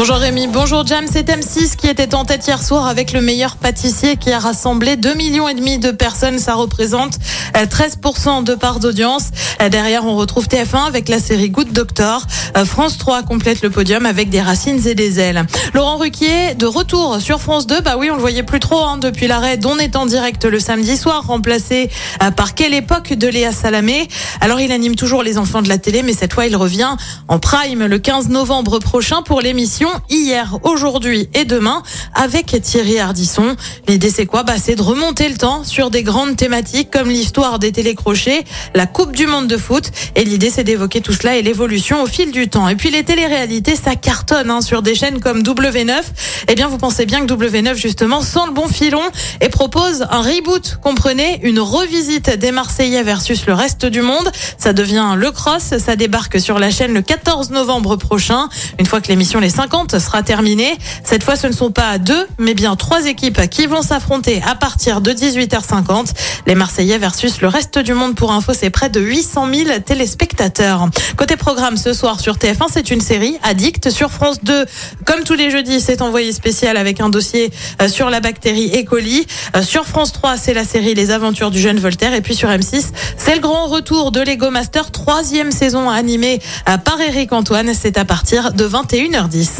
Bonjour Rémi, bonjour Jam, c'est M6 qui était en tête hier soir avec le meilleur pâtissier qui a rassemblé 2 millions et demi de personnes, ça représente euh, 13% de part d'audience. Euh, Derrière, on retrouve TF1 avec la série Good Doctor. Euh, France 3 complète le podium avec des racines et des ailes. Laurent Ruquier, de retour sur France 2, bah oui, on le voyait plus trop hein, depuis l'arrêt d'On est en direct le samedi soir, remplacé euh, par quelle époque de Léa Salamé. Alors il anime toujours les enfants de la télé, mais cette fois il revient en prime le 15 novembre prochain pour l'émission Hier, aujourd'hui et demain avec Thierry Ardisson. L'idée c'est quoi? Bah c'est de remonter le temps sur des grandes thématiques comme l'histoire des télécrochets, la Coupe du monde de foot et l'idée c'est d'évoquer tout cela et l'évolution au fil du temps. Et puis les téléréalités ça cartonne hein, sur des chaînes comme W9. Eh bien vous pensez bien que W9 justement sent le bon filon et propose un reboot, comprenez, une revisite des Marseillais versus le reste du monde. Ça devient le cross, ça débarque sur la chaîne le 14 novembre prochain. Une fois que l'émission Les 50 sera terminée, cette fois ce ne sont pas deux, mais bien trois équipes qui vont s'affronter à partir de 18h50. Les Marseillais versus le reste du monde pour info, c'est près de 800 000 téléspectateurs. Côté programme ce soir sur TF1, c'est une série Addict sur France 2. Comme tous les jeudis, c'est envoyé spécial avec un dossier euh, sur la bactérie E. coli. Euh, Sur France 3, c'est la série Les Aventures du jeune Voltaire. Et puis sur M6, c'est le grand retour de Lego Master, troisième saison animée euh, par Eric Antoine. C'est à partir de 21h10.